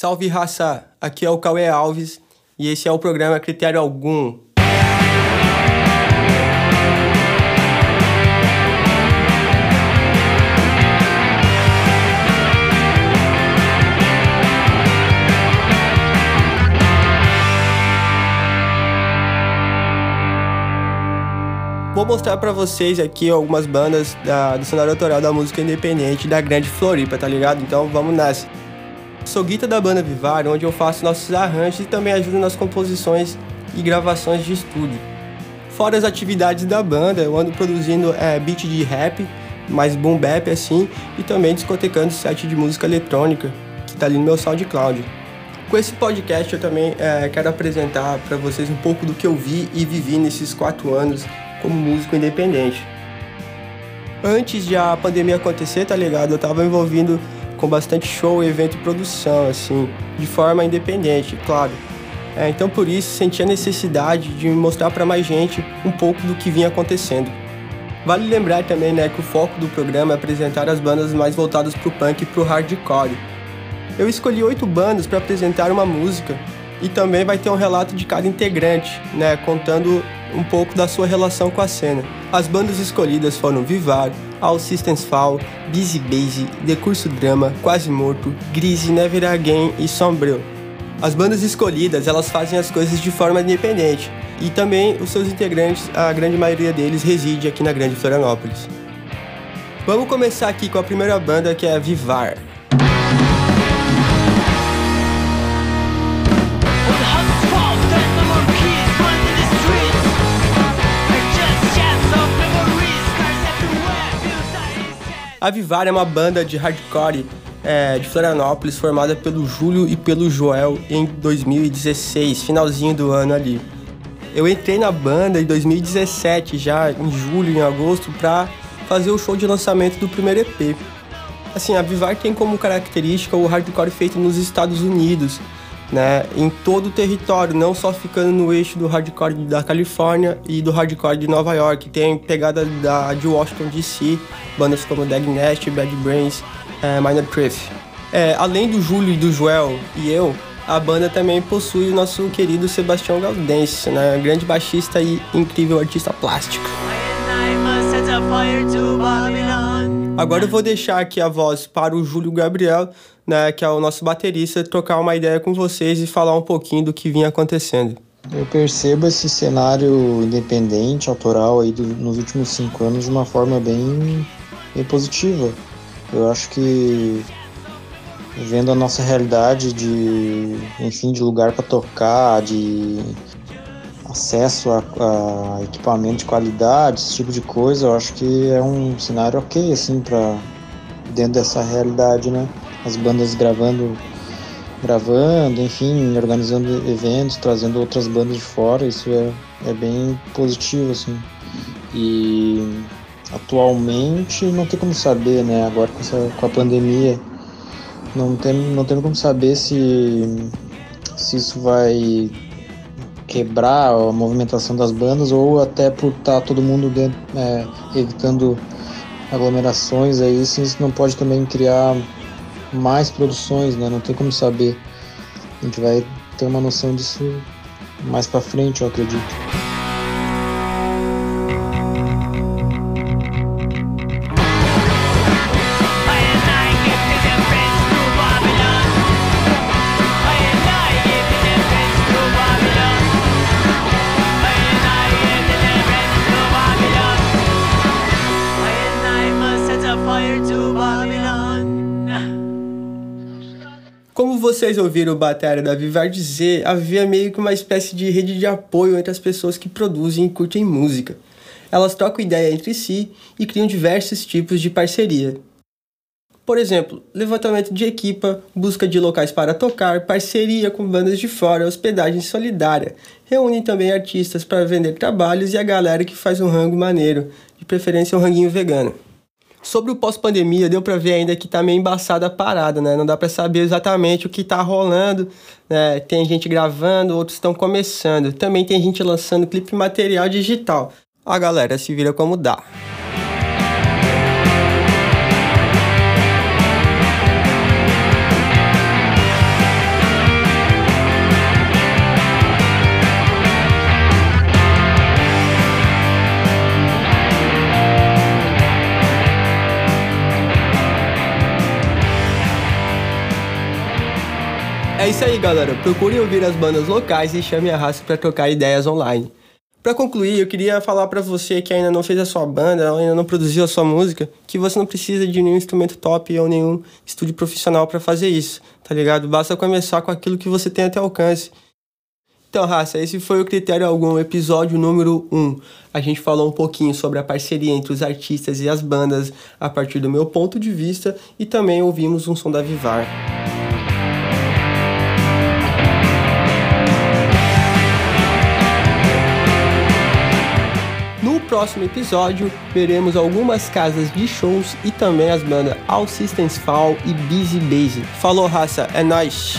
Salve raça, aqui é o Cauê Alves e esse é o programa Critério Algum. Vou mostrar para vocês aqui algumas bandas da, do cenário autoral da música independente da Grande Floripa, tá ligado? Então vamos nessa. Sou guita da banda Vivar, onde eu faço nossos arranjos e também ajudo nas composições e gravações de estúdio. Fora as atividades da banda, eu ando produzindo é, beat de rap, mais boom bap assim, e também discotecando set de música eletrônica, que tá ali no meu SoundCloud. Com esse podcast eu também é, quero apresentar para vocês um pouco do que eu vi e vivi nesses quatro anos como músico independente. Antes de a pandemia acontecer, tá ligado? Eu tava envolvido com bastante show, evento e produção, assim, de forma independente, claro. É, então por isso senti a necessidade de mostrar para mais gente um pouco do que vinha acontecendo. Vale lembrar também né, que o foco do programa é apresentar as bandas mais voltadas para o punk e para o hardcore. Eu escolhi oito bandas para apresentar uma música e também vai ter um relato de cada integrante, né, contando um pouco da sua relação com a cena. As bandas escolhidas foram Vivar, All Systems Fall, Busy Base, Decurso Drama, Quase Morto, Grise, Never Again e Sombrio. As bandas escolhidas, elas fazem as coisas de forma independente e também os seus integrantes, a grande maioria deles reside aqui na Grande Florianópolis. Vamos começar aqui com a primeira banda que é Vivar. A Vivar é uma banda de hardcore é, de Florianópolis formada pelo Júlio e pelo Joel em 2016, finalzinho do ano ali. Eu entrei na banda em 2017, já em julho, em agosto, para fazer o show de lançamento do primeiro EP. Assim, a Vivar tem como característica o hardcore feito nos Estados Unidos, né, em todo o território, não só ficando no eixo do hardcore da Califórnia e do hardcore de Nova York. Tem pegada da, de Washington DC, bandas como Dead Nest, Bad Brains, é, Minor Thrift. É, além do Júlio e do Joel e eu, a banda também possui o nosso querido Sebastião Galdense, né, grande baixista e incrível artista plástico. Agora eu vou deixar aqui a voz para o Júlio Gabriel, né, que é o nosso baterista, trocar uma ideia com vocês e falar um pouquinho do que vinha acontecendo. Eu percebo esse cenário independente, autoral aí do, nos últimos cinco anos de uma forma bem, bem positiva. Eu acho que vendo a nossa realidade de, enfim, de lugar para tocar, de acesso a, a, equipamento de qualidade, esse tipo de coisa, eu acho que é um cenário ok, assim, para dentro dessa realidade, né? As bandas gravando, gravando, enfim, organizando eventos, trazendo outras bandas de fora, isso é, é bem positivo, assim. E atualmente não tem como saber, né? Agora com, essa, com a pandemia, não tem, não tem como saber se, se isso vai quebrar a movimentação das bandas ou até por estar tá todo mundo dentro, é, evitando aglomerações aí, sim, isso não pode também criar mais produções, né? Não tem como saber. A gente vai ter uma noção disso mais para frente, eu acredito. Vocês ouviram o Batalha da Vivar dizer, havia meio que uma espécie de rede de apoio entre as pessoas que produzem e curtem música. Elas trocam ideia entre si e criam diversos tipos de parceria. Por exemplo, levantamento de equipa, busca de locais para tocar, parceria com bandas de fora, hospedagem solidária. Reúnem também artistas para vender trabalhos e a galera que faz um rango maneiro, de preferência um ranguinho vegano. Sobre o pós-pandemia, deu para ver ainda que tá meio embaçada a parada, né? Não dá para saber exatamente o que tá rolando, né? Tem gente gravando, outros estão começando. Também tem gente lançando clipe material digital. A galera se vira como dá. É isso aí, galera. Procure ouvir as bandas locais e chame a raça para trocar ideias online. Para concluir, eu queria falar para você que ainda não fez a sua banda, ainda não produziu a sua música, que você não precisa de nenhum instrumento top ou nenhum estúdio profissional para fazer isso, tá ligado? Basta começar com aquilo que você tem até alcance. Então, raça, esse foi o Critério Algum, episódio número 1. A gente falou um pouquinho sobre a parceria entre os artistas e as bandas a partir do meu ponto de vista e também ouvimos um som da Vivar. Próximo episódio, veremos algumas casas de shows e também as bandas All Systems Fall e Busy Base. Falou, raça, é nóis!